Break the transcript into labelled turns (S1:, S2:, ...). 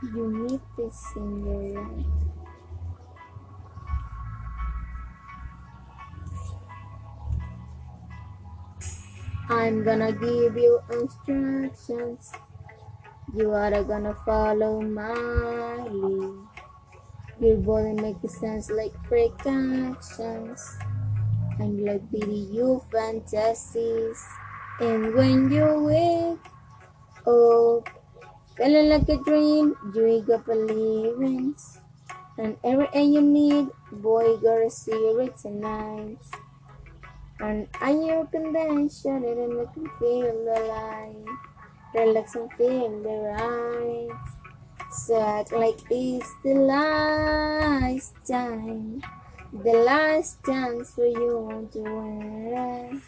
S1: You need this in your life. I'm gonna give you instructions. You are gonna follow my lead. Your body makes sense like precautions. I'm like video fantasies. And when you up, feeling like a dream, wake up believing. And everything you need, boy, gotta see it tonight. And I your condition and make you feel the light. Relax and feel the right. So act like it's the last time. The last chance for you to win.